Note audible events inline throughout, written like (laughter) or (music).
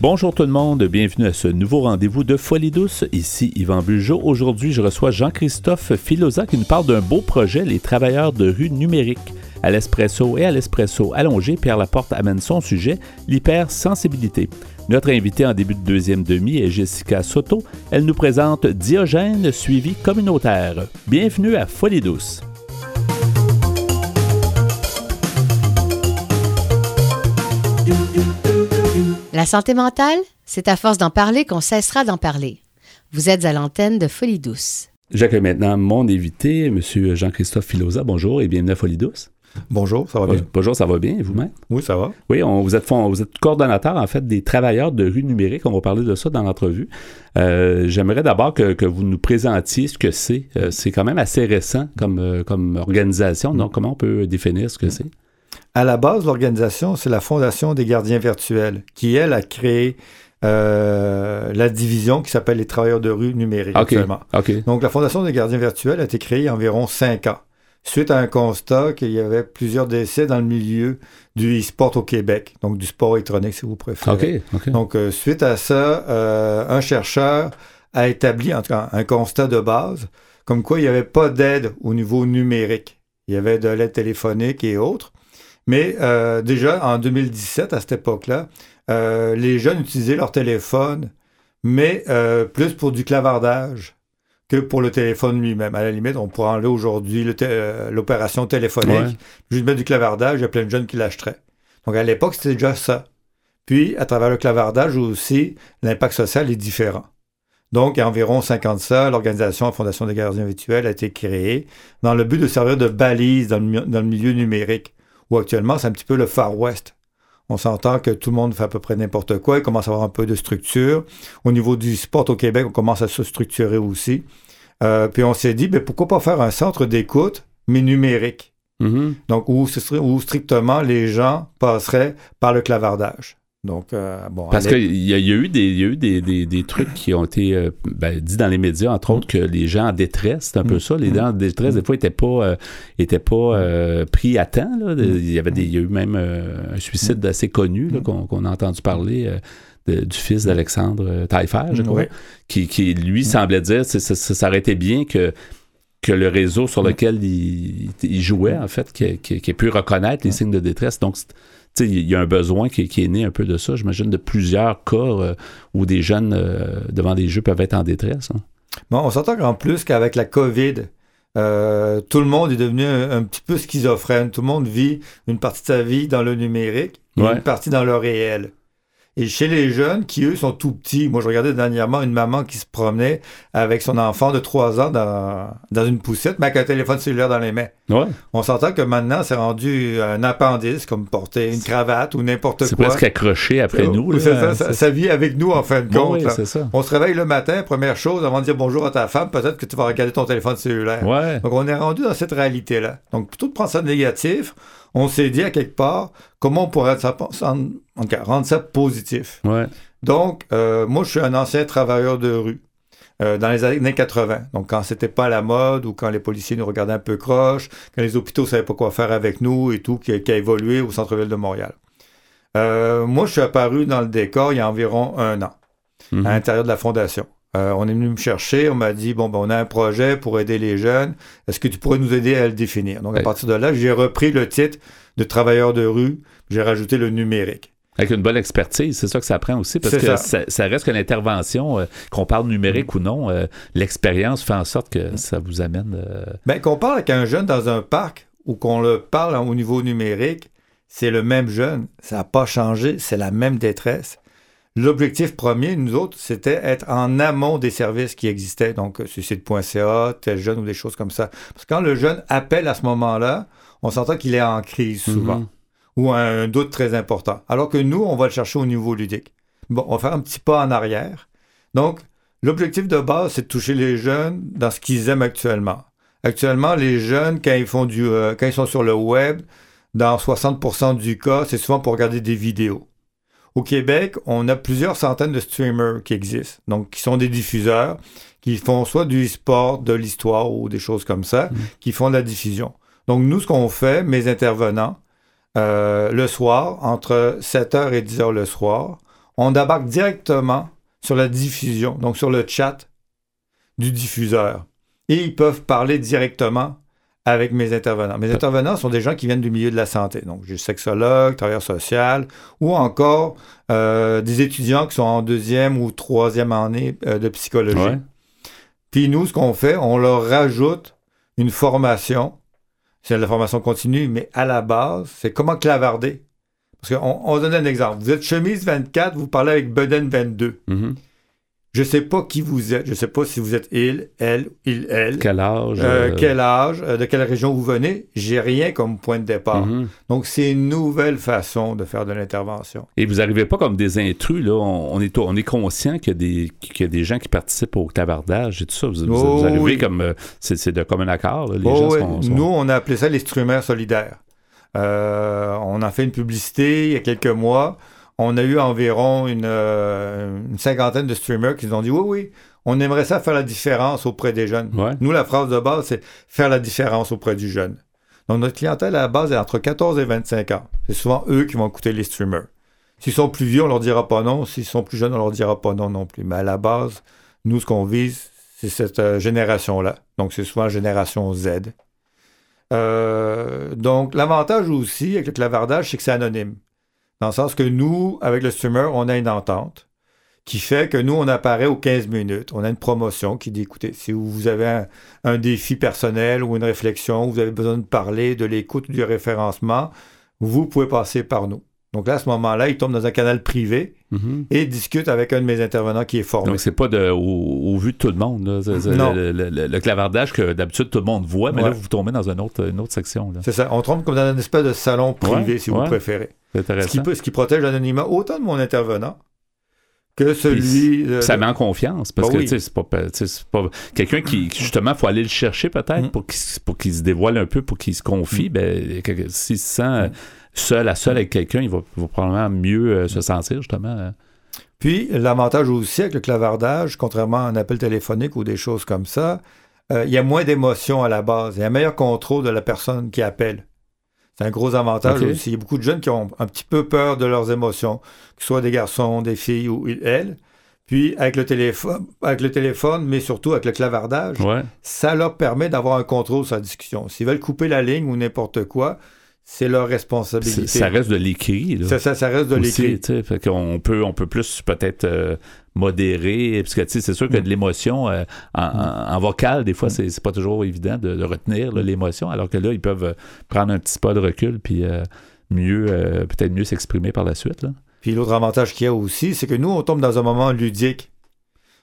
Bonjour tout le monde, bienvenue à ce nouveau rendez-vous de Folie douce. Ici Yvan Bugeaud. Aujourd'hui, je reçois Jean-Christophe Filosa qui nous parle d'un beau projet, les travailleurs de rue numérique. À l'espresso et à l'espresso allongé, Pierre Laporte amène son sujet, l'hypersensibilité. Notre invitée en début de deuxième demi est Jessica Soto. Elle nous présente Diogène suivi communautaire. Bienvenue à Folie douce. La santé mentale, c'est à force d'en parler qu'on cessera d'en parler. Vous êtes à l'antenne de Folie douce. J'accueille maintenant mon invité, M. Jean-Christophe Filosa. Bonjour et bienvenue à Folie douce. Bonjour, ça va bien? Bonjour, ça va bien, vous-même? Oui, ça va. Oui, on, vous, êtes, vous êtes coordonnateur, en fait, des travailleurs de rue numérique. On va parler de ça dans l'entrevue. Euh, J'aimerais d'abord que, que, vous nous présentiez ce que c'est. Euh, c'est quand même assez récent comme, euh, comme organisation. Donc, comment on peut définir ce que c'est? À la base, l'organisation, c'est la Fondation des gardiens virtuels, qui, elle, a créé euh, la division qui s'appelle les travailleurs de rue numérique actuellement. Donc, la Fondation des gardiens virtuels a été créée il y a environ cinq ans, suite à un constat qu'il y avait plusieurs décès dans le milieu du e-sport au Québec, donc du sport électronique, si vous préférez. Donc, euh, suite à ça, euh, un chercheur a établi, en tout cas, un constat de base, comme quoi il n'y avait pas d'aide au niveau numérique. Il y avait de l'aide téléphonique et autres. Mais euh, déjà, en 2017, à cette époque-là, euh, les jeunes utilisaient leur téléphone, mais euh, plus pour du clavardage que pour le téléphone lui-même. À la limite, on pourrait enlever aujourd'hui l'opération téléphonique, juste mettre du clavardage, il y a plein de jeunes qui l'achèteraient. Donc à l'époque, c'était déjà ça. Puis, à travers le clavardage aussi, l'impact social est différent. Donc, il y a environ 50 ça, l'organisation la Fondation des gardiens virtuels a été créée dans le but de servir de balise dans le milieu numérique où actuellement, c'est un petit peu le Far West. On s'entend que tout le monde fait à peu près n'importe quoi, il commence à avoir un peu de structure. Au niveau du sport au Québec, on commence à se structurer aussi. Euh, puis on s'est dit, ben, pourquoi pas faire un centre d'écoute, mais numérique? Mm-hmm. Donc, où, où strictement les gens passeraient par le clavardage. Donc, euh, bon. Parce qu'il y, a eu, des, y a eu des, des, des trucs qui ont été euh, ben, dit dans les médias, entre autres, que les gens en détresse, c'est un peu mm. ça. Les gens en détresse, des fois, n'étaient pas, euh, étaient pas pris à temps. Là. Il, y avait des, il y a eu même un suicide assez connu qu'on a entendu parler. du fils d'Alexandre Taillefer, je crois, qui, qui, lui semblait dire que ça, ça, aurait été bien que que le réseau sur lequel il, il jouait, en fait, qui, qui, qui ait pu reconnaître les signes de détresse. Donc, il y a un besoin qui, est né un peu de ça, j'imagine, de plusieurs cas euh, où des jeunes euh, devant des jeux peuvent être en détresse. Hein. Bon, on s'entend en plus qu'avec la COVID, euh, tout le monde est devenu un, petit peu schizophrène. Tout le monde vit une partie de sa vie dans le numérique et une partie dans le réel. Et chez les jeunes, qui eux sont tout petits, moi je regardais dernièrement une maman qui se promenait avec son enfant de 3 ans dans, dans une poussette, mais avec un téléphone cellulaire dans les mains. Ouais. On s'entend que maintenant, c'est rendu un appendice, comme porter une cravate ou n'importe quoi. C'est presque accroché après euh, nous. ça, ça, vit avec nous en fin de compte. ça. On se réveille le matin, première chose, avant de dire bonjour à ta femme, peut-être que tu vas regarder ton téléphone cellulaire. Ouais. Donc on est rendu dans cette réalité-là. Donc plutôt de prendre ça négatif, on s'est dit à quelque part comment on pourrait rendre ça positif. Donc, euh, moi, je suis un ancien travailleur de rue. Euh, dans les années 80. Donc, quand c'était pas la mode ou quand les policiers nous regardaient un peu croche, quand les hôpitaux savaient pas quoi faire avec nous et tout, qui, a évolué au centre-ville de Montréal. Euh, moi, je suis apparu dans le décor il y a environ un an, mhm. à l'intérieur de la fondation. Euh, on est venu me chercher, on m'a dit bon ben on a un projet pour aider les jeunes. Est-ce que tu pourrais nous aider à le définir? Donc à partir de là, j'ai repris le titre de travailleur de rue, j'ai rajouté le numérique. Avec une bonne expertise, c'est ça que ça prend aussi, parce que ça. reste qu'une intervention, euh, qu'on parle numérique ou non, euh, l'expérience fait en sorte que ça vous amène. Ben, qu'on parle avec un jeune dans un parc ou qu'on le parle au niveau numérique, c'est le même jeune, ça n'a pas changé, c'est la même détresse. L'objectif premier, nous autres, c'était être en amont des services qui existaient, donc euh, suicide.ca, tel jeune ou des choses comme ça. Parce que quand le jeune appelle à ce moment-là, on s'entend qu'il est en crise souvent, mhm. ou un doute très important. Alors que nous, on va le chercher au niveau ludique. Bon, on va faire un petit pas en arrière. Donc, l'objectif de base, c'est de toucher les jeunes dans ce qu'ils aiment actuellement. Actuellement, les jeunes, quand ils font du, euh, quand ils sont sur le web, dans 60% du cas, c'est souvent pour regarder des vidéos. Au Québec, on a plusieurs centaines de streamers qui existent, donc qui sont des diffuseurs, qui font soit du sport, de l'histoire ou des choses comme ça, mm. qui font de la diffusion. Donc nous, ce qu'on fait, mes intervenants, euh, le soir, entre 7h et 10h le soir, on embarque directement sur la diffusion, donc sur le chat du diffuseur. Et ils peuvent parler directement avec mes intervenants. Mes intervenants sont des gens qui viennent du milieu de la santé. Donc, j'ai sexologue, travailleur social, ou encore euh, des étudiants qui sont en deuxième ou troisième année euh, de psychologie. Puis nous, ce qu'on fait, on leur rajoute une formation. C'est de la formation continue, mais à la base, c'est comment clavarder. Parce qu'on on donne un exemple. Vous êtes chemise 24, vous parlez avec Beden 22. Je ne sais pas qui vous êtes. Je ne sais pas si vous êtes il, elle, il, elle. Quel âge. Euh, euh, quel âge, euh, de quelle région vous venez? J'ai rien comme point de départ. Mhm. Donc, c'est une nouvelle façon de faire de l'intervention. Et vous n'arrivez pas comme des intrus, là? On, est, on est conscient qu'il y, a des, gens qui participent au clavardage et tout ça? Vous, oh arrivez comme. C'est de commun accord, Les oh gens Nous, on a appelé ça les strumeurs solidaires. on a fait une publicité il y a quelques mois on a eu environ euh, une, cinquantaine de streamers qui nous ont dit oui, oui, on aimerait ça faire la différence auprès des jeunes. Nous, la phrase de base, c'est faire la différence auprès du jeune. Donc, notre clientèle à la base est entre 14 et 25 ans. C'est souvent eux qui vont écouter les streamers. S'ils sont plus vieux, on leur dira pas non. S'ils sont plus jeunes, on leur dira pas non non plus. Mais à la base, nous, ce qu'on vise, c'est cette euh, génération-là. Donc, c'est souvent la génération Z. Euh, donc, l'avantage aussi avec le clavardage, c'est que c'est anonyme. Dans le sens que nous, avec le streamer, on a une entente qui fait que nous, on apparaît aux 15 minutes. On a une promotion qui dit, écoutez, si vous avez un, défi personnel ou une réflexion, vous avez besoin de parler, de l'écoute, du référencement, vous pouvez passer par nous. Donc là, à ce moment-là, il tombe dans un canal privé mhm. et discute avec un de mes intervenants qui est formé. Donc, c'est pas de, au, vu de tout le monde. non. Le, clavardage que d'habitude tout le monde voit, mais là, vous tombez dans une autre, une autre section. C'est ça. On tombe comme dans une espèce de salon privé, si vous préférez. Ce qui, ce qui protège l'anonymat autant de mon intervenant que celui. ça met en confiance parce bah que c'est pas, pas quelqu'un qui justement faut aller le chercher peut-être mm. pour qu'il se dévoile un peu pour qu'il se confie. Mm. Ben s'il se sent seul à seul avec quelqu'un, il va, probablement mieux euh, se sentir justement. Hein. Puis l'avantage aussi avec le clavardage, contrairement à un appel téléphonique ou des choses comme ça, euh, il y a moins d'émotions à la base. Il y a un meilleur contrôle de la personne qui appelle. C'est un gros avantage aussi. Il y a beaucoup de jeunes qui ont un petit peu peur de leurs émotions, que ce soit des garçons, des filles ou elles. Puis avec le téléphone, avec le téléphone, mais surtout avec le clavardage, ça leur permet d'avoir un contrôle sur la discussion. S'ils veulent couper la ligne ou n'importe quoi, c'est leur responsabilité. Ça reste de l'écrit. Ça, ça, reste de l'écrit. On peut, on peut plus peut-être euh, modérer, parce que c'est sûr que de l'émotion euh, en, vocal, des fois, c'est pas toujours évident de, retenir l'émotion, alors que là, ils peuvent prendre un petit pas de recul, puis euh, mieux, peut-être mieux s'exprimer par la suite. Puis l'autre avantage qu'il y a aussi, c'est que nous, on tombe dans un moment ludique.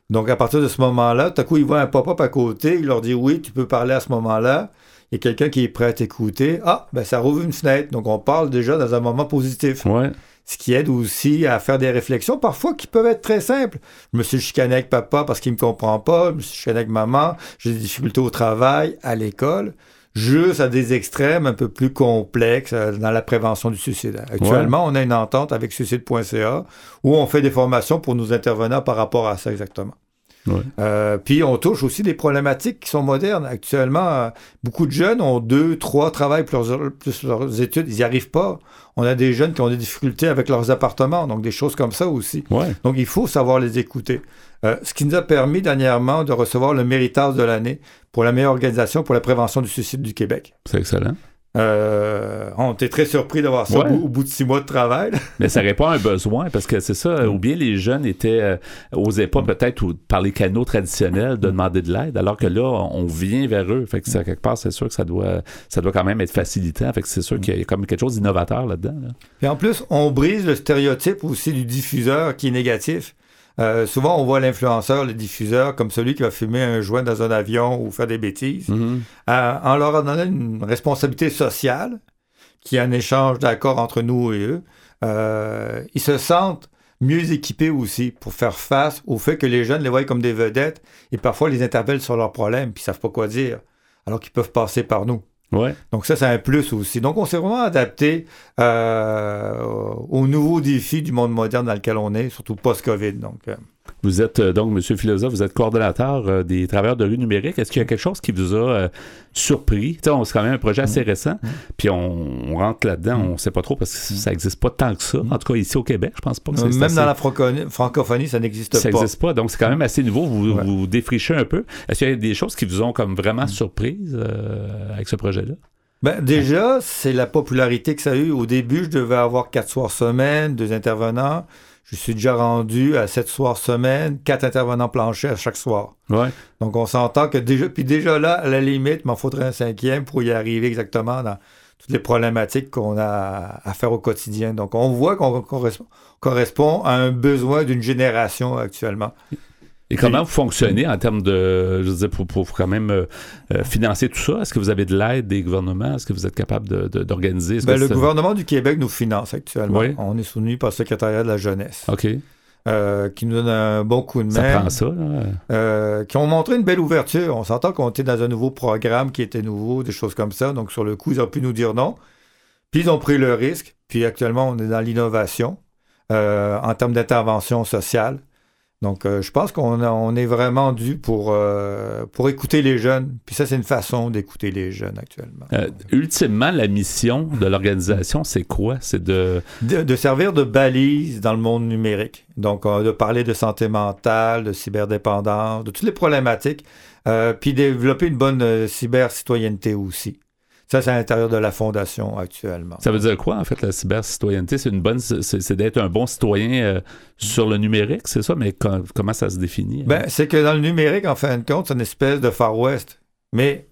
Donc, à partir de ce moment-là, tout à coup, ils voient un pop-up à côté, il leur dit oui, tu peux parler à ce moment-là il y a quelqu'un qui est prêt à t'écouter, ah, ben ça rouvre une fenêtre. Donc on parle déjà dans un moment positif. Ce qui aide aussi à faire des réflexions, parfois qui peuvent être très simples. Je me suis chicané avec papa parce qu'il ne me comprend pas, je me suis chicané avec maman, j'ai des difficultés au travail, à l'école juste à des extrêmes un peu plus complexes euh, dans la prévention du suicide. Actuellement, on a une entente avec suicide.ca où on fait des formations pour nos intervenants par rapport à ça exactement. Euh, puis on touche aussi des problématiques qui sont modernes. Actuellement, euh, beaucoup de jeunes ont deux, trois travails plus, plus leurs études. Ils n'y arrivent pas. On a des jeunes qui ont des difficultés avec leurs appartements, donc des choses comme ça aussi. Donc il faut savoir les écouter. Euh, ce qui nous a permis dernièrement de recevoir le méritage de l'année pour la meilleure organisation pour la prévention du suicide du Québec. C'est excellent. Euh, on était très surpris d'avoir ça au, bout de six mois de travail. Mais ça répond à un besoin parce que c'est ça, ou bien les jeunes étaient euh, osaient pas peut-être par les canaux traditionnels de demander de l'aide, alors que là, on vient vers eux. Fait que ça, quelque part, c'est sûr que ça doit, ça doit quand même être facilitant. Fait que c'est sûr qu'il y a comme quelque chose d'innovateur là-dedans. Et en plus, on brise le stéréotype aussi du diffuseur qui est négatif. Euh, souvent, on voit l'influenceur, le diffuseur, comme celui qui va fumer un joint dans un avion ou faire des bêtises, mm-hmm. euh, en leur donnant une responsabilité sociale, qui est un échange d'accord entre nous et eux. Euh, ils se sentent mieux équipés aussi pour faire face au fait que les jeunes les voient comme des vedettes et parfois les interpellent sur leurs problèmes puis ils savent pas quoi dire, alors qu'ils peuvent passer par nous. Donc ça, c'est un plus aussi. Donc on s'est vraiment adapté euh, aux nouveaux défis du monde moderne dans lequel on est, surtout post-COVID. Donc, euh. Vous êtes euh, donc, Monsieur Philosophe, vous êtes coordonnateur euh, des travailleurs de rue numérique. Est-ce qu'il y a quelque chose qui vous a euh, surpris? c'est quand même un projet assez mm. récent, mm. puis on, rentre là-dedans, on ne sait pas trop parce que ça n'existe pas tant que ça. En tout cas, ici au Québec, je pense pas que Même dans la francophonie, ça n'existe pas. Ça n'existe pas, donc c'est quand même assez nouveau. Vous, vous défrichez un peu. Est-ce qu'il y a des choses qui vous ont comme vraiment surprise avec ce projet-là? Ben, déjà, c'est la popularité que ça a eu. Au début, je devais avoir quatre soirs semaine, deux intervenants. Je suis déjà rendu à sept soirs semaine, quatre intervenants planchers à chaque soir. Ouais. Donc, on s'entend que déjà, puis déjà là, à la limite, il m'en faudrait un cinquième pour y arriver exactement dans toutes les problématiques qu'on a à faire au quotidien. Donc, on voit qu'on correspond à un besoin d'une génération actuellement. Et comment vous fonctionnez en termes de, je veux dire, pour, pour quand même euh, euh, financer tout ça? Est-ce que vous avez de l'aide des gouvernements? Est-ce que vous êtes capable d'organiser? De, ben, le gouvernement du Québec nous finance actuellement. On est soutenu par le secrétariat de la jeunesse. OK. Euh, qui nous donne un bon coup de main. Ça prend ça, là. qui ont montré une belle ouverture. On s'entend qu'on était dans un nouveau programme qui était nouveau, des choses comme ça. Donc, sur le coup, ils ont pu nous dire non. Puis, ils ont pris le risque. Puis, actuellement, on est dans l'innovation en termes d'intervention sociale. Donc, euh, je pense qu'on on est vraiment dû pour, euh, pour écouter les jeunes. Puis ça, c'est une façon d'écouter les jeunes actuellement. Euh, ultimement, la mission de l'organisation, c'est quoi? C'est de... de... servir de balise dans le monde numérique. Donc, de parler de santé mentale, de cyberdépendance, de toutes les problématiques. puis développer une bonne cyber-citoyenneté aussi. Ça, c'est à l'intérieur de la fondation actuellement. Ça veut dire quoi, en fait, la cybercitoyenneté? C'est une bonne, c'est d'être un bon citoyen euh, sur le numérique, c'est ça? Mais comment ça se définit? Hein? Ben, c'est que dans le numérique, en fin de compte, c'est une espèce de Far West. Mais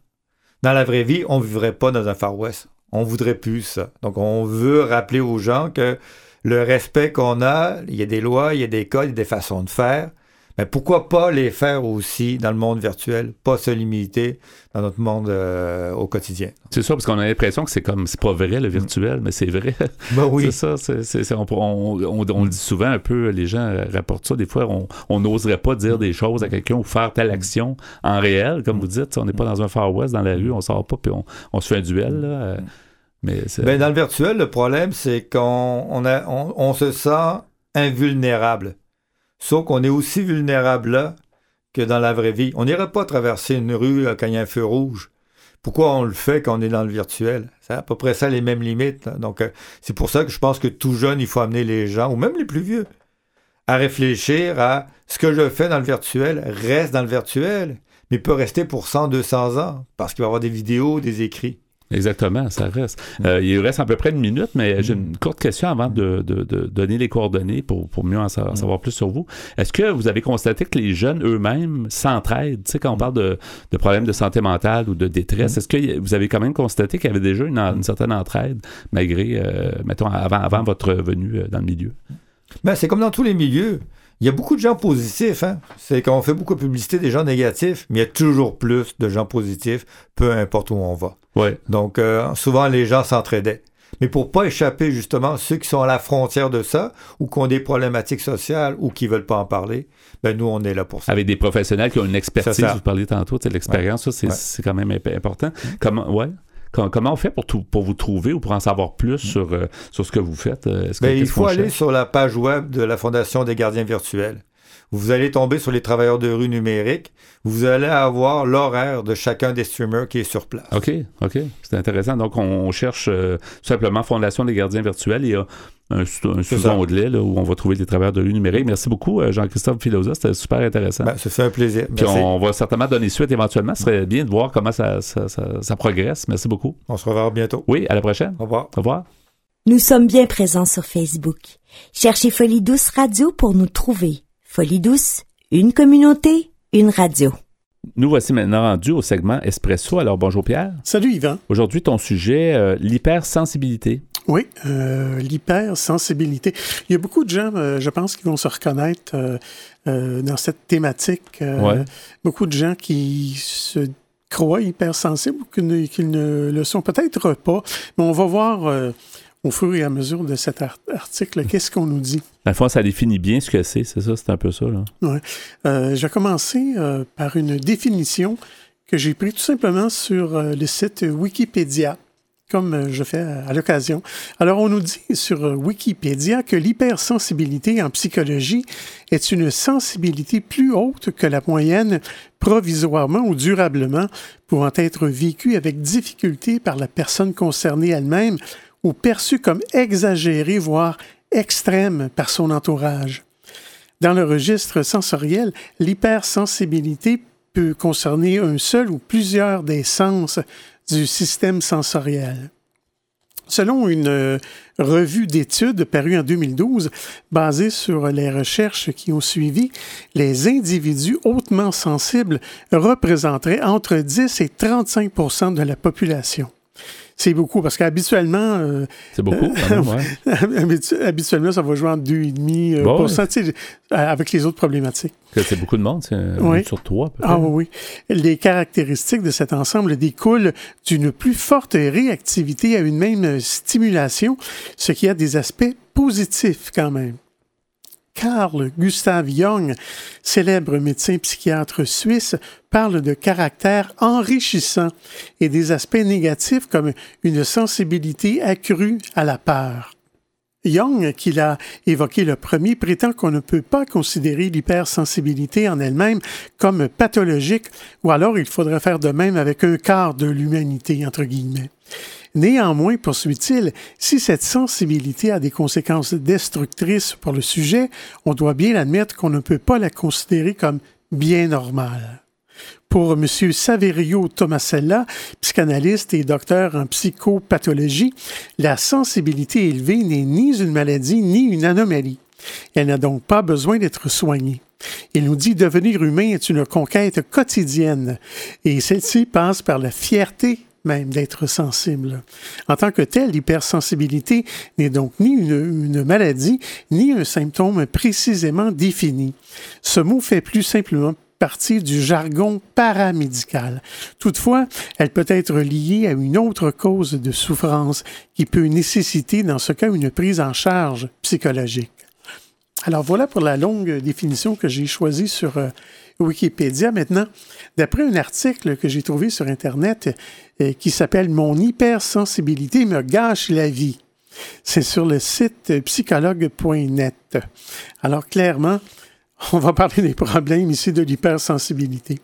dans la vraie vie, on ne vivrait pas dans un Far West. On voudrait plus ça. Donc, on veut rappeler aux gens que le respect qu'on a, il y a des lois, il y a des codes, il y a des façons de faire. Mais pourquoi pas les faire aussi dans le monde virtuel, pas se limiter dans notre monde euh, au quotidien? C'est ça, parce qu'on a l'impression que c'est comme, c'est pas vrai le virtuel, mais c'est vrai. Ben oui. (laughs) c'est ça, on, le dit souvent un peu, les gens rapportent ça, des fois, on n'oserait pas dire des choses à quelqu'un ou faire telle action en réel, comme vous dites, on n'est pas dans un Far West, dans la rue, on sort pas, puis on, se fait un duel, là. Euh, mais ben, dans le virtuel, le problème, c'est qu'on on se sent invulnérable. Sauf qu'on est aussi vulnérable là que dans la vraie vie. On n'irait pas traverser une rue euh, quand il y a un feu rouge. Pourquoi on le fait quand on est dans le virtuel? C'est à peu près ça les mêmes limites. Donc, euh, c'est pour ça que je pense que tout jeune, il faut amener les gens, ou même les plus vieux, à réfléchir à ce que je fais dans le virtuel reste dans le virtuel, mais peut rester pour 100, 200 ans, parce qu'il va y avoir des vidéos, des écrits. Exactement, ça reste. Euh, il reste à peu près une minute, mais j'ai une courte question avant de, donner les coordonnées pour, mieux en savoir, plus sur vous. Est-ce que vous avez constaté que les jeunes eux-mêmes s'entraident? Tu sais, quand on parle de, problèmes de santé mentale ou de détresse, est-ce que vous avez quand même constaté qu'il y avait déjà une, certaine entraide, malgré, euh, mettons, avant, avant votre venue euh, dans le milieu? Ben, c'est comme dans tous les milieux. Il y a beaucoup de gens positifs. Hein? C'est qu'on fait beaucoup de publicité des gens négatifs, mais il y a toujours plus de gens positifs, peu importe où on va. Ouais. Donc, euh, souvent, les gens s'entraidaient. Mais pour pas échapper justement ceux qui sont à la frontière de ça, ou qui ont des problématiques sociales, ou qui veulent pas en parler, ben nous, on est là pour ça. Avec des professionnels qui ont une expertise, vous parliez tantôt, l'expérience, ça, c'est quand même important. Comment, ouais. Comment on fait pour, pour vous trouver ou pour en savoir plus sur, euh, sur ce que vous faites? Euh, ben, il faut aller sur la page web de la Fondation des gardiens virtuels. Vous allez tomber sur les travailleurs de rue numériques. Vous allez avoir l'horaire de chacun des streamers qui est sur place. OK, OK. C'est intéressant. Donc, on, cherche euh, simplement Fondation des gardiens virtuels. Il y a un, sous-onglet où on va trouver les travailleurs de rue numérique. Merci beaucoup, euh, Jean-Christophe Filosa. C'était super intéressant. Ben, ça un plaisir. Puis on, va certainement donner suite éventuellement. Ce serait bien de voir comment ça, ça, progresse. Merci beaucoup. On se reverra bientôt. Oui, à la prochaine. Au revoir. Au revoir. Nous sommes bien présents sur Facebook. Cherchez Folie Douce Radio pour nous trouver. Folie Douce, une communauté, une radio. Nous voici maintenant rendus au segment Espresso. Alors bonjour Pierre. Salut Yvan. Aujourd'hui ton sujet, euh, l'hypersensibilité. Oui, euh, l'hypersensibilité. Il y a beaucoup de gens, euh, je pense, qui vont se reconnaître euh, dans cette thématique. Beaucoup de gens qui se croient hypersensibles ou qu'ils ne le sont peut-être pas. Mais on va voir au fur et à mesure de cet article, qu'est-ce qu'on nous dit? La fois, ça définit bien ce que c'est, c'est ça, c'est un peu ça. Là. Ouais. Euh, je vais commencer par une définition que j'ai prise tout simplement sur le site Wikipédia comme je fais à l'occasion. Alors, on nous dit sur Wikipédia que l'hypersensibilité en psychologie est une sensibilité plus haute que la moyenne provisoirement ou durablement, pouvant être vécue avec difficulté par la personne concernée elle-même ou perçue comme exagérée, voire extrême par son entourage. Dans le registre sensoriel, l'hypersensibilité peut concerner un seul ou plusieurs des sens du système sensoriel. Selon une euh, revue d'études parue en 2012, basée sur les recherches qui ont suivi, les individus hautement sensibles représenteraient entre 10 et 35% de la population. C'est beaucoup parce qu'habituellement. Euh, c'est beaucoup, (laughs) habituellement, ça va jouer en 2,5 euh, bon, avec les autres problématiques. C'est beaucoup de monde, c'est oui. sur trois. Ah oui. Les caractéristiques de cet ensemble découlent d'une plus forte réactivité à une même stimulation, ce qui a des aspects positifs quand même. Carl Gustav Jung, célèbre médecin psychiatre suisse, parle de caractère enrichissant et des aspects négatifs comme une sensibilité accrue à la peur. Jung, qui l'a évoqué le premier, prétend qu'on ne peut pas considérer l'hypersensibilité en elle-même comme pathologique, ou alors il faudrait faire de même avec un quart de l'humanité. Néanmoins, poursuit-il, si cette sensibilité a des conséquences destructrices pour le sujet, on doit bien admettre qu'on ne peut pas la considérer comme bien normale. Pour M. Saverio Tomasella, psychanalyste et docteur en psychopathologie, la sensibilité élevée n'est ni une maladie ni une anomalie. Elle n'a donc pas besoin d'être soignée. Il nous dit devenir humain est une conquête quotidienne et celle-ci passe par la fierté même d'être sensible. En tant que tel, l'hypersensibilité n'est donc ni une, maladie, ni un symptôme précisément défini. Ce mot fait plus simplement partie du jargon paramédical. Toutefois, elle peut être liée à une autre cause de souffrance qui peut nécessiter, dans ce cas, une prise en charge psychologique. Alors voilà pour la longue définition que j'ai choisie sur euh, Wikipédia. Maintenant, d'après un article que j'ai trouvé sur Internet euh, qui s'appelle Mon hypersensibilité me gâche la vie. C'est sur le site psychologue.net. Alors clairement, (laughs) on va parler des problèmes ici de l'hypersensibilité.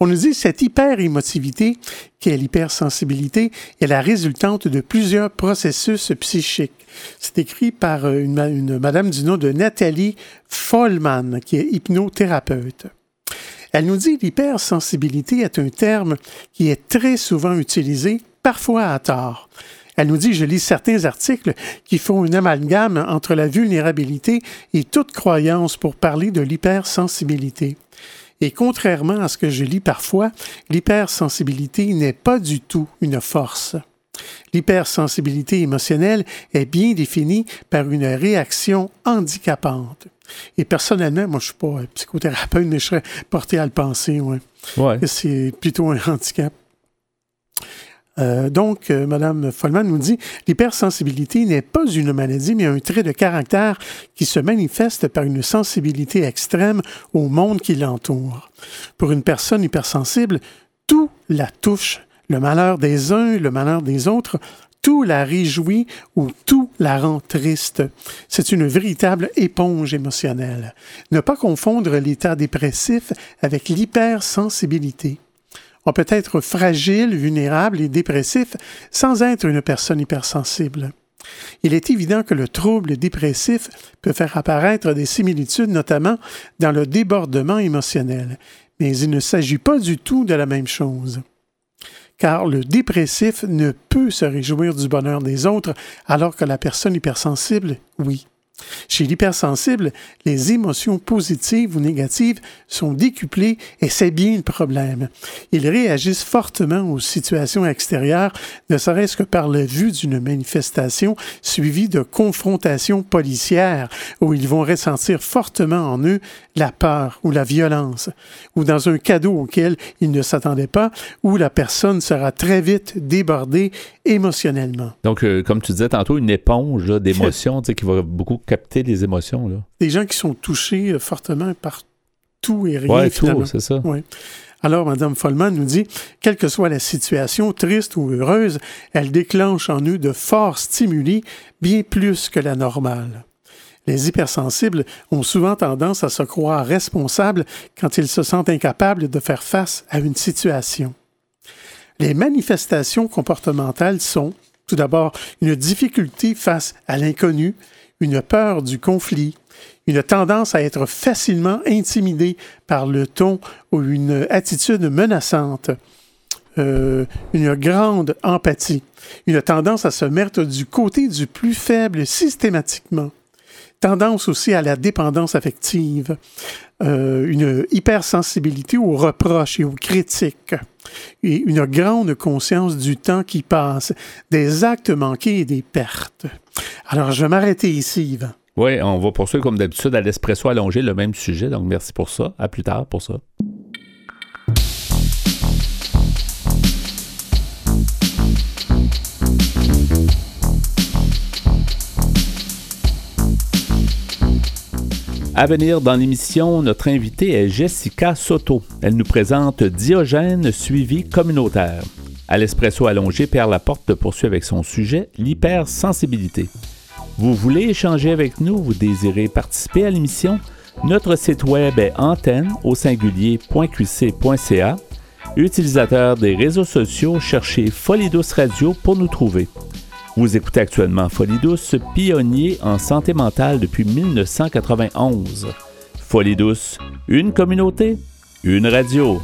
On nous dit que cette hyperémotivité, qui est l'hypersensibilité, est la résultante de plusieurs processus psychiques. C'est écrit par euh, une, une, madame du nom de Nathalie Follman, qui est hypnothérapeute. Elle nous dit l'hypersensibilité est un terme qui est très souvent utilisé, parfois à tort. Elle nous dit, je lis certains articles qui font une amalgame entre la vulnérabilité et toute croyance pour parler de l'hypersensibilité. Et contrairement à ce que je lis parfois, l'hypersensibilité n'est pas du tout une force. L'hypersensibilité émotionnelle est bien définie par une réaction handicapante. Et personnellement, moi, je suis pas psychothérapeute, mais je serais porté à le penser, ouais. C'est plutôt un handicap. Euh, donc, euh, Mme Follman nous dit l'hypersensibilité n'est pas une maladie, mais un trait de caractère qui se manifeste par une sensibilité extrême au monde qui l'entoure. Pour une personne hypersensible, tout la touche. Le malheur des uns, le malheur des autres, tout la réjouit ou tout la rend triste. C'est une véritable éponge émotionnelle. Ne pas confondre l'état dépressif avec l'hypersensibilité. On peut être fragile, vulnérable et dépressif sans être une personne hypersensible. Il est évident que le trouble dépressif peut faire apparaître des similitudes, notamment dans le débordement émotionnel, mais il ne s'agit pas du tout de la même chose car le dépressif ne peut se réjouir du bonheur des autres, alors que la personne hypersensible, oui. Chez l'hypersensible, les émotions positives ou négatives sont décuplées et c'est bien le problème. Ils réagissent fortement aux situations extérieures, ne serait-ce que par la vue d'une manifestation suivie de confrontations policières où ils vont ressentir fortement en eux la peur ou la violence, ou dans un cadeau auquel ils ne s'attendaient pas, où la personne sera très vite débordée émotionnellement. Donc, euh, comme tu disais tantôt, une éponge d'émotions (laughs) qui va beaucoup capter les émotions. Là. Des gens qui sont touchés euh, fortement par tout et rien. Oui, tout, c'est ça. Ouais. Alors, Mme Follman nous dit, quelle que soit la situation, triste ou heureuse, elle déclenche en eux de forts stimuli, bien plus que la normale. Les hypersensibles ont souvent tendance à se croire responsables quand ils se sentent incapables de faire face à une situation. Les manifestations comportementales sont, tout d'abord, une difficulté face à l'inconnu, une peur du conflit, une tendance à être facilement intimidé par le ton ou une attitude menaçante, euh, une grande empathie, une tendance à se mettre du côté du plus faible systématiquement, tendance aussi à la dépendance affective, euh, une hypersensibilité aux reproches et aux critiques, et une grande conscience du temps qui passe, des actes manqués et des pertes. Alors, je vais m'arrêter ici, Yvan. Oui, on va poursuivre comme d'habitude à l'espresso allongé le même sujet, donc merci pour ça. À plus tard pour ça. À venir dans l'émission, notre invitée est Jessica Soto. Elle nous présente Diogène suivi communautaire. À l'espresso allongé, Pierre Laporte poursuit avec son sujet, l'hypersensibilité. Vous voulez échanger avec nous, vous désirez participer à l'émission? Notre site web est antenne au singulier.qc.ca. Utilisateur des réseaux sociaux, cherchez Folie Douce Radio pour nous trouver. Vous écoutez actuellement Folie Douce, pionnier en santé mentale depuis 1991. Folie Douce, une communauté, une radio.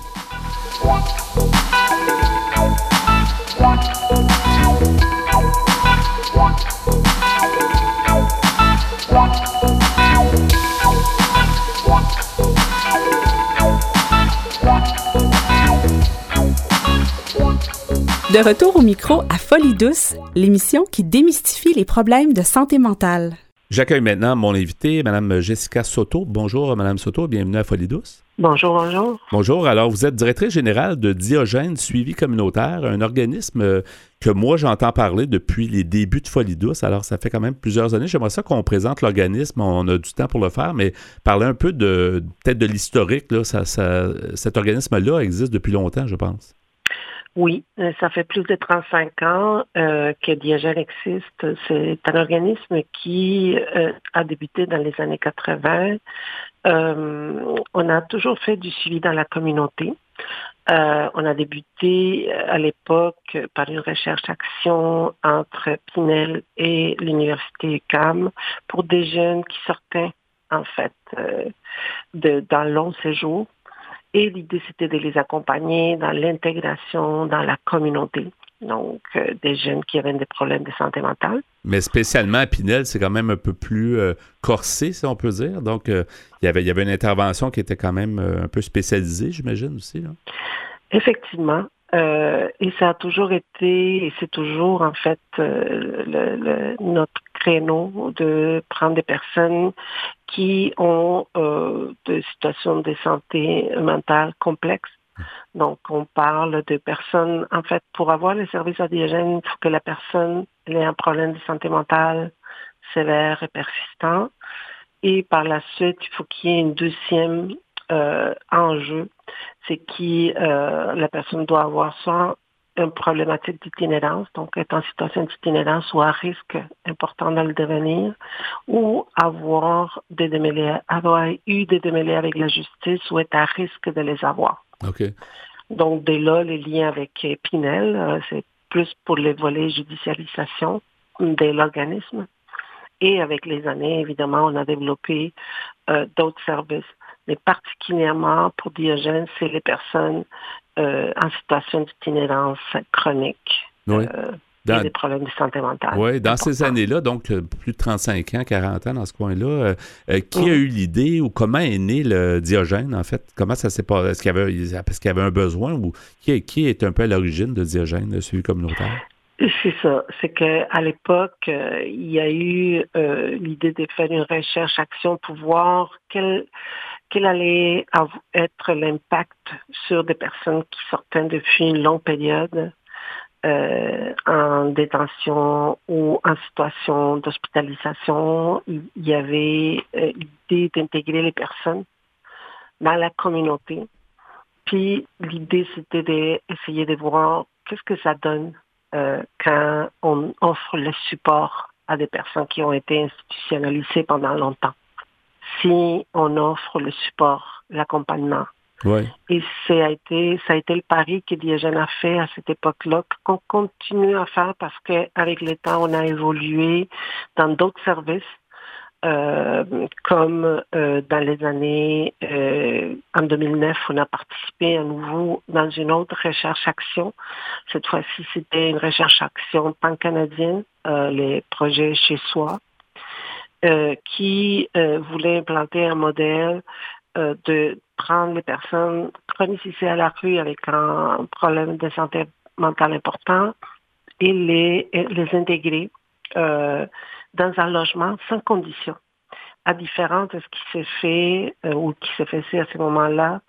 De retour au micro à Folie douce, l'émission qui démystifie les problèmes de santé mentale. J'accueille maintenant mon invité, Mme Jessica Soto. Bonjour, Mme Soto, bienvenue à Folie douce. Bonjour, bonjour. Bonjour. Alors, vous êtes directrice générale de Diogène Suivi Communautaire, un organisme euh, que moi, j'entends parler depuis les débuts de Folie Douce. Alors, ça fait quand même plusieurs années. J'aimerais ça qu'on présente l'organisme. On a du temps pour le faire, mais parler un peu de peut-être de l'historique. cet organisme-là existe depuis longtemps, je pense. Oui, euh, ça fait plus de 35 ans euh, que Diagel existe. C'est un organisme qui euh, a débuté dans les années 80. on a toujours fait du suivi dans la communauté. on a débuté à l'époque par une recherche-action entre Pinel et l'université CAM pour des jeunes qui sortaient en fait de, d'un long séjour et l'idée, c'était de les accompagner dans l'intégration dans la communauté. Donc, euh, des jeunes qui avaient des problèmes de santé mentale. Mais spécialement à Pinel, c'est quand même un peu plus euh, corsé, si on peut dire. Donc, euh, y il y avait une intervention qui était quand même un peu spécialisée, j'imagine aussi. Là. Effectivement. Et ça a toujours été, et c'est toujours en fait notre créneau de prendre des personnes qui ont euh, des situations de santé mentale complexes. Donc, on parle de personnes, en fait, pour avoir les services indigènes, il faut que la personne ait un problème de santé mentale sévère et persistant. Et par la suite, il faut qu'il y ait une deuxième euh, enjeu, c'est que euh, la personne doit avoir soit une problématique d'itinérance, donc être en situation d'itinérance ou à risque important dans le devenir, ou avoir des démêlés, avoir eu des démêlés avec la justice ou être à risque de les avoir. Donc, dès là, les liens avec Pinel, euh, c'est plus pour les volets judicialisation de l'organisme. Et avec les années, évidemment, on a développé euh, d'autres services. Mais particulièrement pour Diogène, c'est les personnes euh, en situation d'itinérance chronique. Oui. Euh, et des problèmes de santé mentale. Oui, dans ces années-là, donc euh, plus de 35 ans, 40 ans dans ce coin-là, qui a eu l'idée ou comment est né le Diogène, en fait? Comment ça s'est passé? Est-ce qu'il y avait, parce qu'il y avait un besoin ou qui, qui est un peu à l'origine de Diogène, de suivi communautaire? C'est ça. C'est qu'à l'époque, il y a eu l'idée de faire une recherche-action pour voir quelle quel allait être l'impact sur des personnes qui sortaient depuis une longue période euh, en détention ou en situation d'hospitalisation. Il y avait euh, l'idée d'intégrer les personnes dans la communauté puis l'idée, c'était d'essayer de voir qu'est-ce que ça donne euh, quand on offre le support à des personnes qui ont été institutionnalisées pendant longtemps. Si on offre le support, l'accompagnement. Et ça a, été, ça a été le pari que Diogène a fait à cette époque-là, qu'on continue à faire parce qu'avec le temps, on a évolué dans d'autres services euh, comme euh, dans les années, euh, en 2009, on a participé à nouveau dans une autre recherche-action. Cette fois-ci, c'était une recherche-action pan-canadienne, les projets chez soi, qui voulait implanter un modèle de prendre les personnes chronisées à la rue avec un problème de santé mentale important et les, les intégrer dans un logement sans condition, à différent de ce qui s'est fait euh, ou qui s'est fait à ce moment-là,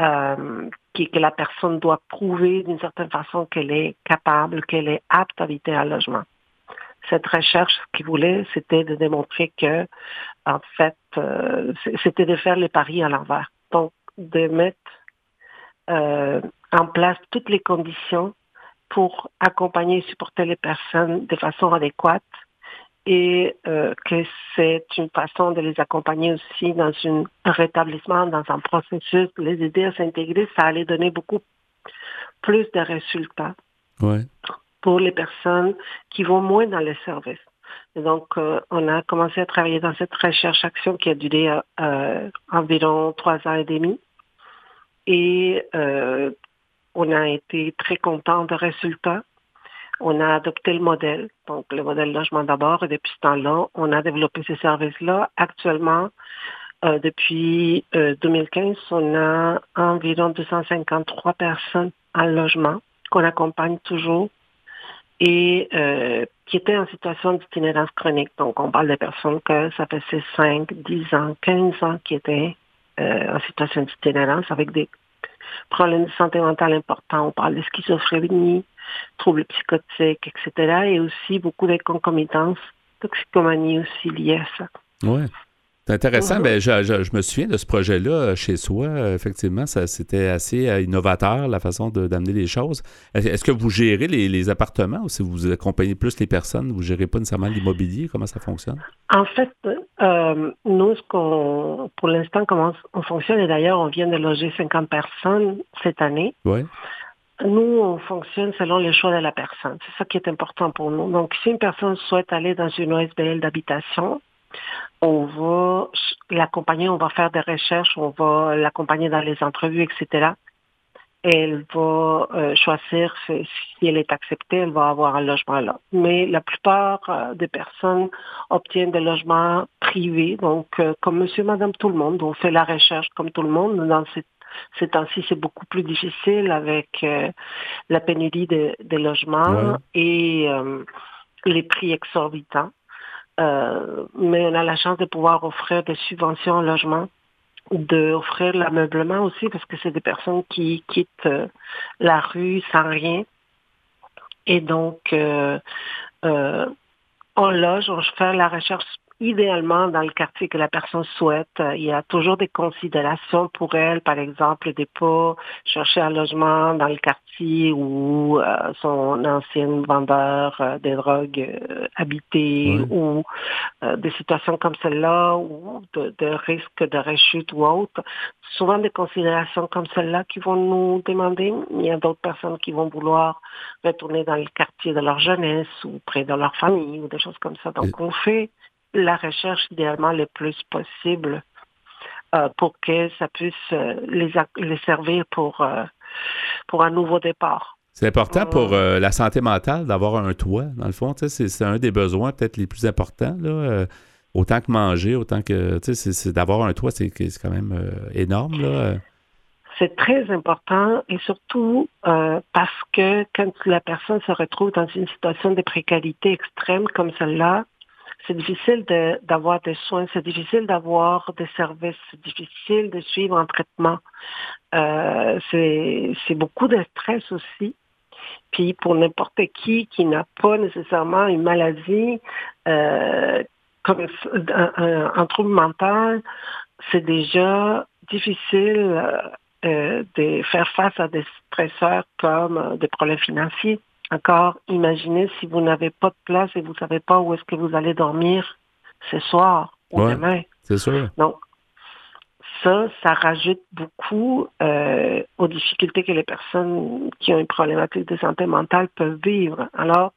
euh, que la personne doit prouver d'une certaine façon qu'elle est capable, qu'elle est apte à habiter un logement. Cette recherche, ce qu'il voulait, c'était de démontrer que, en fait, euh, c'était de faire les paris à l'envers. Donc, de mettre en place toutes les conditions pour accompagner et supporter les personnes de façon adéquate et euh, que c'est une façon de les accompagner aussi dans un rétablissement, dans un processus, les aider à s'intégrer, ça allait donner beaucoup plus de résultats pour les personnes qui vont moins dans les services. Donc, euh, on a commencé à travailler dans cette recherche-action qui a duré euh, environ trois ans et demi. Et on a été très content des résultats on a adopté le modèle, donc le modèle logement d'abord, et depuis ce temps-là, on a développé ces services-là. Actuellement, euh, depuis 2015, euh, on a environ 253 personnes en logement qu'on accompagne toujours et euh, qui étaient en situation d'itinérance chronique. Donc, on parle des personnes que ça faisait 5, 10 ans, 15 ans qui étaient en situation d'itinérance avec des problèmes de santé mentale importants. On parle de schizophrénie, troubles psychotiques, etc. Et aussi beaucoup de concomitances, toxicomanie aussi liées à ça. Oui. C'est intéressant. Ben, je, me souviens de ce projet-là euh, chez soi. Euh, effectivement, ça, c'était assez euh, innovateur, la façon d'amener les choses. Est-ce que vous gérez les, appartements ou si vous accompagnez plus les personnes, vous ne gérez pas nécessairement l'immobilier? Comment ça fonctionne? En fait, nous, ce qu'on, pour l'instant, comment on fonctionne, et d'ailleurs, on vient de loger 50 personnes cette année. Oui. Nous, on fonctionne selon les choix de la personne. C'est ça qui est important pour nous. Donc, si une personne souhaite aller dans une OSBL d'habitation, on va l'accompagner, on va faire des recherches, on va l'accompagner dans les entrevues, etc. elle va euh, choisir si elle est acceptée, elle va avoir un logement là. Mais la plupart euh, des personnes obtiennent des logements privés, donc euh, comme monsieur, madame, tout le monde, on fait la recherche comme tout le monde dans cette ces temps-ci, c'est beaucoup plus difficile avec euh, la pénurie de, logements et euh, les prix exorbitants. Euh, mais on a la chance de pouvoir offrir des subventions au logement, d'offrir l'ameublement aussi, parce que c'est des personnes qui quittent la rue sans rien. Et donc, on loge, on fait la recherche idéalement dans le quartier que la personne souhaite. Euh, il y a toujours des considérations pour elle, par exemple, de pas chercher un logement dans le quartier où euh, son ancien vendeur euh, des drogues habitait ou des situations comme celle-là ou de, de risque de rechute ou autre. Souvent des considérations comme celle-là qui vont nous demander. Il y a d'autres personnes qui vont vouloir retourner dans le quartier de leur jeunesse ou près de leur famille ou des choses comme ça. Donc, on fait la recherche idéalement le plus possible euh, pour que ça puisse euh, les, les, servir pour, euh, pour un nouveau départ. C'est important pour la santé mentale d'avoir un toit, dans le fond. C'est un des besoins peut-être les plus importants. Là, autant que manger, autant que. C'est d'avoir un toit, c'est quand même énorme. Là. C'est très important et surtout parce que quand la personne se retrouve dans une situation de précarité extrême comme celle-là, c'est difficile d'avoir des soins, c'est difficile d'avoir des services, c'est difficile de suivre un traitement. Euh, c'est beaucoup de stress aussi. Puis pour n'importe qui qui n'a pas nécessairement une maladie, euh, comme un, trouble mental, c'est déjà difficile. de faire face à des stresseurs comme des problèmes financiers. Encore, imaginez si vous n'avez pas de place et vous ne savez pas où est-ce que vous allez dormir ce soir ou demain. C'est sûr. Donc, ça, ça rajoute beaucoup euh, aux difficultés que les personnes qui ont une problématique de santé mentale peuvent vivre. Alors,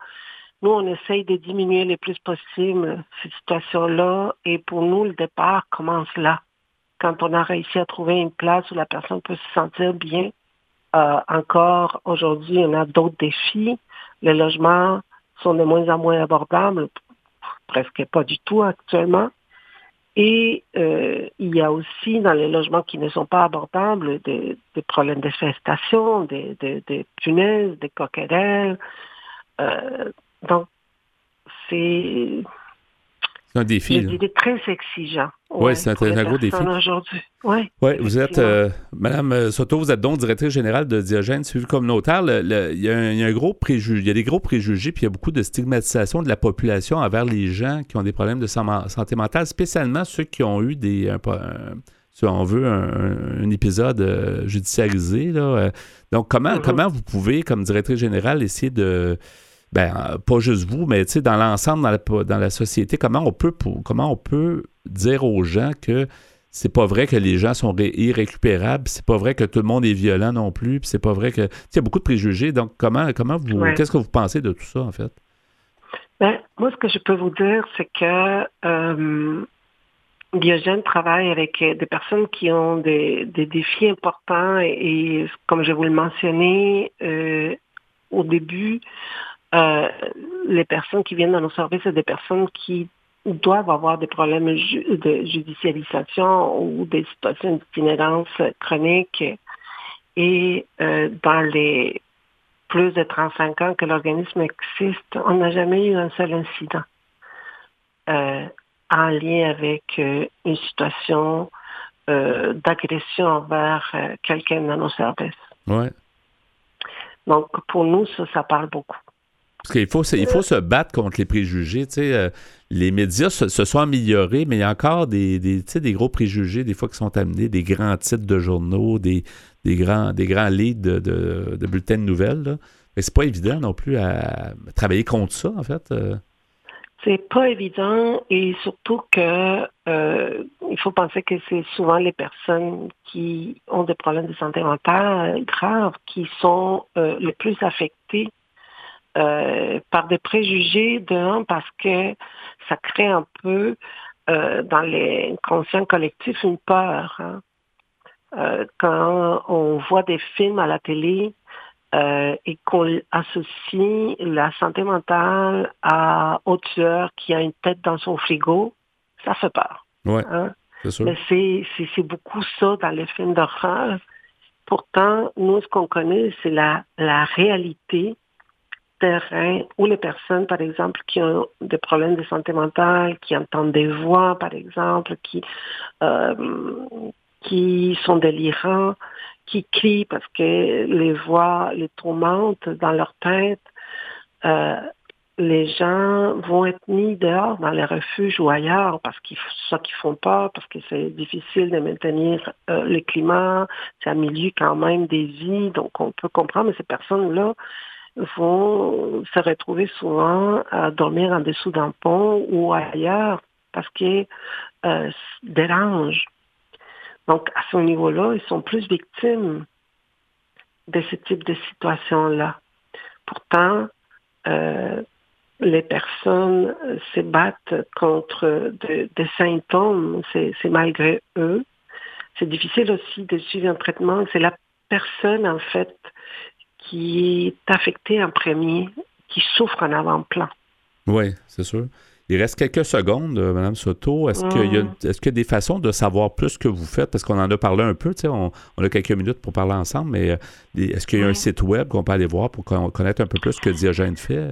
nous, on essaye de diminuer le plus possible cette situation-là et pour nous, le départ commence là. Quand on a réussi à trouver une place où la personne peut se sentir bien, euh, encore aujourd'hui, on a d'autres défis. Les logements sont de moins en moins abordables, presque pas du tout actuellement. Et euh, il y a aussi dans les logements qui ne sont pas abordables des, problèmes d'infestation, des, des, punaises, des coquerelles. Euh, donc, c'est un défi. C'est très exigeant. Oui, c'est un, gros défi. aujourd'hui. Oui, ouais, vous êtes, euh, Madame Soto, vous êtes donc directrice générale de Diogène Suivi communautaire. il, y a un, gros préjugé, il y a des gros préjugés, puis il y a beaucoup de stigmatisation de la population envers les gens qui ont des problèmes de santé mentale, spécialement ceux qui ont eu des, si on veut, un, épisode euh, judiciarisé. Là. Euh. Donc, comment, mm-hmm. comment vous pouvez, comme directrice générale, essayer de ben, pas juste vous, mais dans l'ensemble, dans la, dans la société, comment on peut comment on peut dire aux gens que c'est pas vrai que les gens sont irrécupérables, c'est pas vrai que tout le monde est violent non plus, puis c'est pas vrai que. Il y a beaucoup de préjugés. Donc, comment, comment vous. Qu'est-ce que vous pensez de tout ça, en fait? Ben, moi, ce que je peux vous dire, c'est que euh, Diogène travaille avec des personnes qui ont des, défis importants et, comme je vous le mentionnais euh, au début, euh, les personnes qui viennent dans nos services, c'est des personnes qui doivent avoir des problèmes de judicialisation ou des situations d'itinérance chronique. Et euh, dans les plus de 35 ans que l'organisme existe, on n'a jamais eu un seul incident euh, en lien avec une situation d'agression envers quelqu'un dans nos services. Ouais. Donc, pour nous, ça, ça parle beaucoup. Parce qu'il faut, il faut se battre contre les préjugés. Euh, les médias se, sont améliorés, mais il y a encore des, des, gros préjugés, des fois, qui sont amenés, des grands titres de journaux, des, des, grands, des grands leads de, bulletins de nouvelles. Mais c'est pas évident non plus à, travailler contre ça, en fait. Euh. C'est pas évident et surtout que euh, il faut penser que c'est souvent les personnes qui ont des problèmes de santé mentale graves qui sont les plus affectées euh, par des préjugés d'un parce que ça crée un peu euh, dans les conscients collectifs une peur. Hein. Euh, quand on voit des films à la télé et qu'on associe la santé mentale à au tueur qui a une tête dans son frigo, ça fait peur. Ouais, hein. Mais c'est beaucoup ça dans les films d'horreur. Pourtant, nous, ce qu'on connaît, c'est la, la réalité terrain où les personnes, par exemple, qui ont des problèmes de santé mentale, qui entendent des voix, par exemple, qui, euh, qui sont délirants, qui crient parce que les voix les tourmentent dans leur tête, euh, les gens vont être mis dehors dans les refuges ou ailleurs parce qu'ils soit qu'ils font pas, parce que c'est difficile de maintenir euh, le climat, c'est un milieu quand même des vies, donc on peut comprendre, mais ces personnes-là, vont se retrouver souvent à dormir en dessous d'un pont ou ailleurs parce qu'ils euh, dérangent. Donc, à ce niveau-là, ils sont plus victimes de ce type de situation-là. Pourtant, euh, les personnes se battent contre des symptômes, c'est malgré eux. C'est difficile aussi de suivre un traitement. C'est la personne, en fait, qui est affecté en premier, qui souffre en avant-plan. Oui, c'est sûr. Il reste quelques secondes, euh, Mme Soto. Est-ce qu'il y, a, est y a des façons de savoir plus ce que vous faites? Parce qu'on en a parlé un peu, on, on, a quelques minutes pour parler ensemble, mais euh, est-ce qu'il y a un site web qu'on peut aller voir pour connaître un peu plus ce que Diogène fait?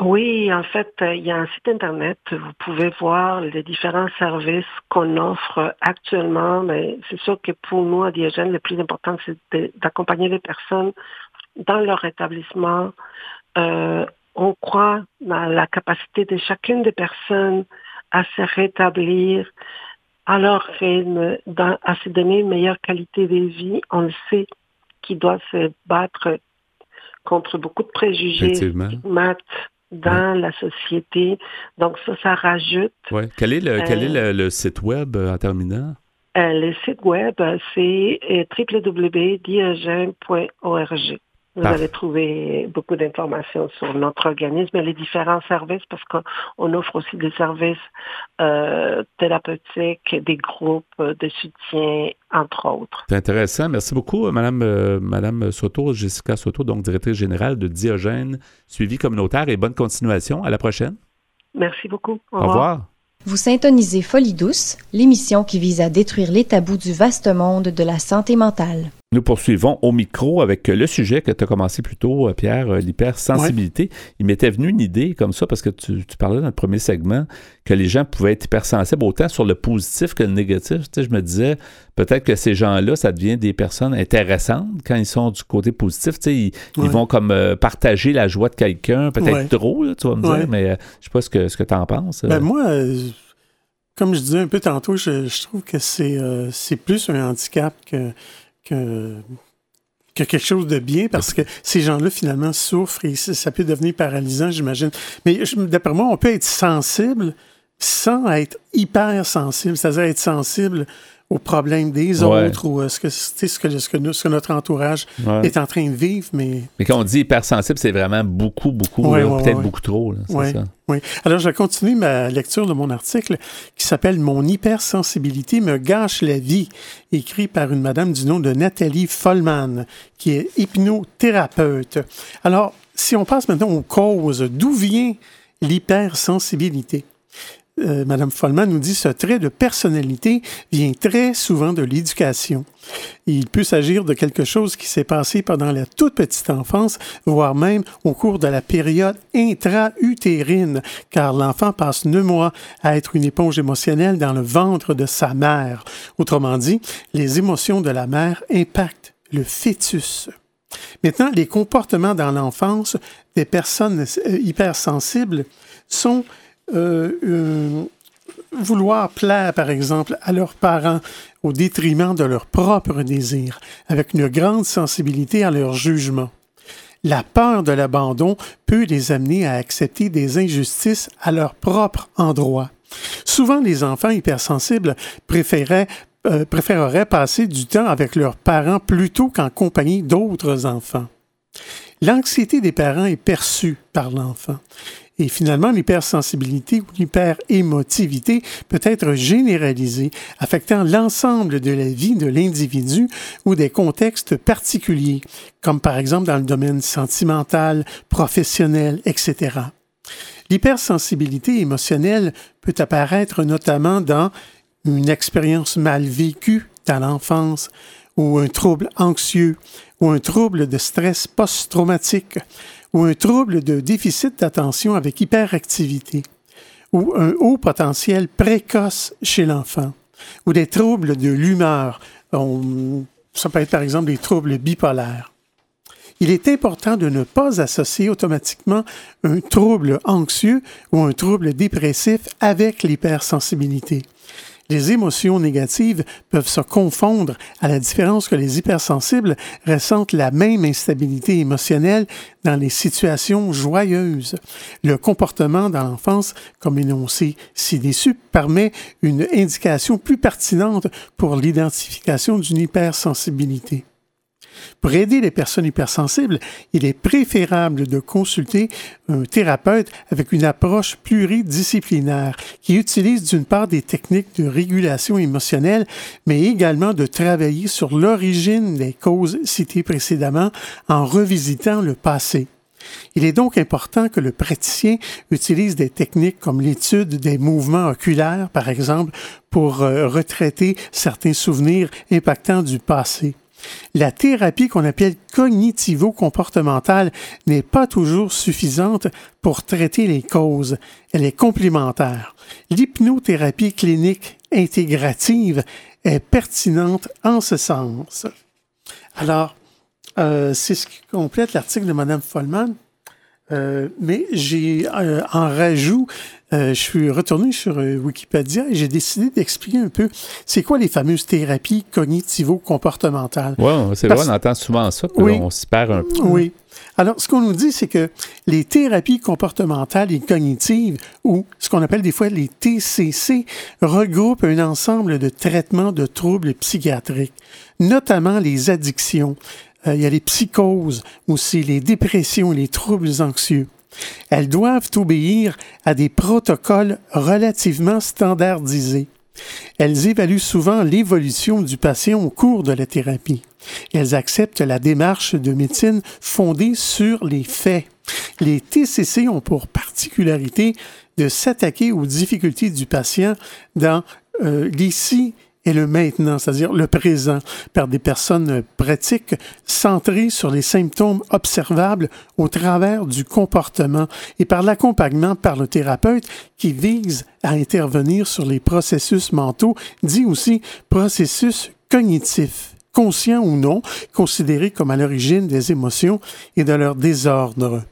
Oui, en fait, euh, il y a un site Internet. Vous pouvez voir les différents services qu'on offre actuellement. Mais c'est sûr que pour nous, à Diogène, le plus important, c'est d'accompagner les personnes dans leur établissement. Euh, on croit dans la capacité de chacune des personnes à se rétablir alors à se donner une meilleure qualité de vie. On le sait qu'il doit se battre contre beaucoup de préjugés, dans la société. Donc ça, ça rajoute. Ouais. Quel est le, quel est euh, le, site web euh, en terminant? Euh, le site web, c'est www.diogène.org. Vous allez trouver beaucoup d'informations sur notre organisme et les différents services parce qu'on offre aussi des services euh, thérapeutiques, des groupes de soutien, entre autres. C'est intéressant. Merci beaucoup, euh, Madame, euh, Madame Soto, Jessica Soto, donc directrice générale de Diogène, suivi communautaire et bonne continuation. À la prochaine. Merci beaucoup. Au, revoir. Vous syntonisez Folie douce, l'émission qui vise à détruire les tabous du vaste monde de la santé mentale. Nous poursuivons au micro avec le sujet que tu as commencé plus tôt, euh, Pierre, euh, l'hypersensibilité. Il m'était venu une idée comme ça parce que tu, parlais dans le premier segment que les gens pouvaient être hypersensibles autant sur le positif que le négatif. Tu sais, je me disais peut-être que ces gens-là, ça devient des personnes intéressantes quand ils sont du côté positif. Tu sais, ils, vont comme euh, partager la joie de quelqu'un, peut-être trop, tu vas me dire, mais je sais pas ce que, ce que tu en penses. Ben moi, comme je disais un peu tantôt, je, je trouve que c'est plus un handicap que que, quelque chose de bien parce que ces gens-là, finalement, souffrent et ça peut devenir paralysant, j'imagine. Mais d'après moi, on peut être sensible sans être hyper sensible, c'est-à-dire être sensible aux problèmes des autres ou euh, ce, que, ce, que, ce, que, ce que notre entourage est en train de vivre. Mais, mais quand on dit hypersensible, c'est vraiment beaucoup, beaucoup, peut-être beaucoup trop. Oui, oui. Alors, je vais continuer ma lecture de mon article qui s'appelle Mon hypersensibilité me gâche la vie, écrit par une madame du nom de Nathalie Follman, qui est hypnothérapeute. Alors, si on passe maintenant aux causes, d'où vient l'hypersensibilité? Euh, Madame Follman nous dit ce trait de personnalité vient très souvent de l'éducation. Il peut s'agir de quelque chose qui s'est passé pendant la toute petite enfance, voire même au cours de la période intra-utérine, car l'enfant passe neuf mois à être une éponge émotionnelle dans le ventre de sa mère. Autrement dit, les émotions de la mère impactent le fœtus. Maintenant, les comportements dans l'enfance des personnes euh, hypersensibles sont vouloir plaire, par exemple, à leurs parents au détriment de leurs propres désirs, avec une grande sensibilité à leur jugement. La peur de l'abandon peut les amener à accepter des injustices à leur propre endroit. Souvent, les enfants hypersensibles euh, préféreraient passer du temps avec leurs parents plutôt qu'en compagnie d'autres enfants. L'anxiété des parents est perçue par l'enfant. Et finalement, l'hypersensibilité ou l'hyperémotivité peut être généralisée, affectant l'ensemble de la vie de l'individu ou des contextes particuliers, comme par exemple dans le domaine sentimental, professionnel, etc. L'hypersensibilité émotionnelle peut apparaître notamment dans une expérience mal vécue dans l'enfance, ou un trouble anxieux, ou un trouble de stress post-traumatique, ou un trouble de déficit d'attention avec hyperactivité, ou un haut potentiel précoce chez l'enfant, ou des troubles de l'humeur. Ça peut être par exemple des troubles bipolaires. Il est important de ne pas associer automatiquement un trouble anxieux ou un trouble dépressif avec l'hypersensibilité. Les émotions négatives peuvent se confondre à la différence que les hypersensibles ressentent la même instabilité émotionnelle dans les situations joyeuses. Le comportement dans l'enfance, comme énoncé ci-dessus, permet une indication plus pertinente pour l'identification d'une hypersensibilité. Pour aider les personnes hypersensibles, il est préférable de consulter un thérapeute avec une approche pluridisciplinaire qui utilise d'une part des techniques de régulation émotionnelle, mais également de travailler sur l'origine des causes citées précédemment en revisitant le passé. Il est donc important que le praticien utilise des techniques comme l'étude des mouvements oculaires, par exemple, pour euh, retraiter certains souvenirs impactants du passé. La thérapie qu'on appelle cognitivo-comportementale n'est pas toujours suffisante pour traiter les causes. Elle est complémentaire. L'hypnothérapie clinique intégrative est pertinente en ce sens. Alors, euh, c'est ce qui complète l'article de Mme Follman. mais j'ai en rajout je suis retourné sur Wikipédia et j'ai décidé d'expliquer un peu c'est quoi les fameuses thérapies cognitivo-comportementales. Oui, c'est vrai, on entend souvent ça, on s'y perd un peu. Oui. Alors, ce qu'on nous dit, c'est que les thérapies comportementales et cognitives, ou ce qu'on appelle des fois les TCC, regroupent un ensemble de traitements de troubles psychiatriques, notamment les addictions. Euh, il y a les psychoses, aussi les dépressions les troubles anxieux. Elles doivent obéir à des protocoles relativement standardisés. Elles évaluent souvent l'évolution du patient au cours de la thérapie. Elles acceptent la démarche de médecine fondée sur les faits. Les TCC ont pour particularité de s'attaquer aux difficultés du patient dans euh, l'ici et le maintenant, c'est-à-dire le présent, par des personnes pratiques centrées sur les symptômes observables au travers du comportement et par l'accompagnement par le thérapeute qui vise à intervenir sur les processus mentaux, dit aussi processus cognitifs conscients ou non, considérés comme à l'origine des émotions et de leur désordre.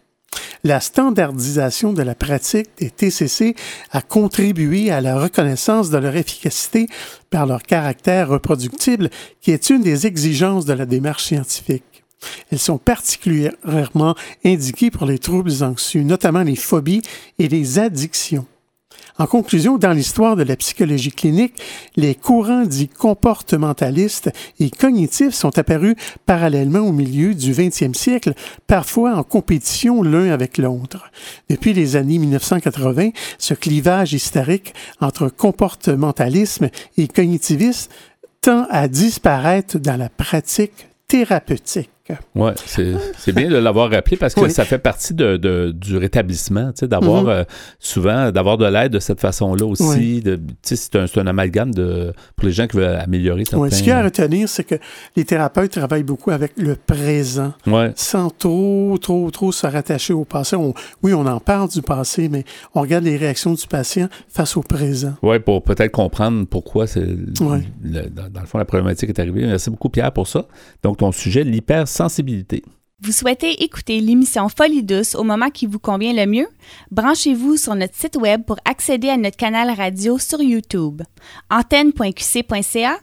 La standardisation de la pratique des TCC a contribué à la reconnaissance de leur efficacité par leur caractère reproductible, qui est une des exigences de la démarche scientifique. Elles sont particulièrement indiquées pour les troubles anxieux, notamment les phobies et les addictions. En conclusion, dans l'histoire de la psychologie clinique, les courants dits comportementalistes et cognitifs sont apparus parallèlement au milieu du 20e siècle, parfois en compétition l'un avec l'autre. Depuis les années 1980, ce clivage historique entre comportementalisme et cognitivisme tend à disparaître dans la pratique thérapeutique. Oui, c'est bien de l'avoir rappelé parce que ça fait partie de, du rétablissement, tu sais, d'avoir mm-hmm. euh, souvent, d'avoir de l'aide de cette façon-là aussi. C'est un, un, amalgame de, pour les gens qui veulent améliorer certains... Oui, ce qu'il y a à retenir, c'est que les thérapeutes travaillent beaucoup avec le présent, sans trop, trop, trop se rattacher au passé. oui, on en parle du passé, mais on regarde les réactions du patient face au présent. Oui, pour peut-être comprendre pourquoi c'est dans, dans, le fond la problématique est arrivée. Merci beaucoup, Pierre, pour ça. Donc, ton sujet, l'hyper sensibilité. Vous souhaitez écouter l'émission Folie douce au moment qui vous convient le mieux? Branchez-vous sur notre site web pour accéder à notre canal radio sur YouTube. antenne.qc.ca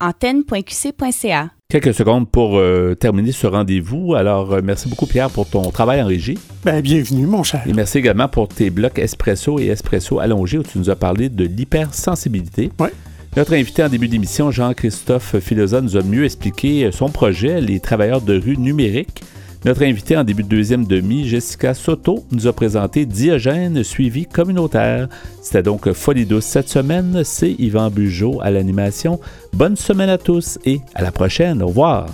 antenne.qc.ca Quelques secondes pour euh, terminer ce rendez-vous. Alors, euh, merci beaucoup, Pierre, pour ton travail en régie. Ben, bienvenue, mon cher. Et merci également pour tes blocs espresso et espresso allongés où tu nous as parlé de l'hypersensibilité. Oui. Notre invité en début d'émission, Jean-Christophe Filosa, nous a mieux expliqué son projet, les travailleurs de rue numériques. Notre invité en début de deuxième demi, Jessica Soto, nous a présenté Diogène suivi communautaire. C'était donc Folie douce cette semaine. C'est Yvan Bugeaud à l'animation. Bonne semaine à tous et à la prochaine. Au revoir.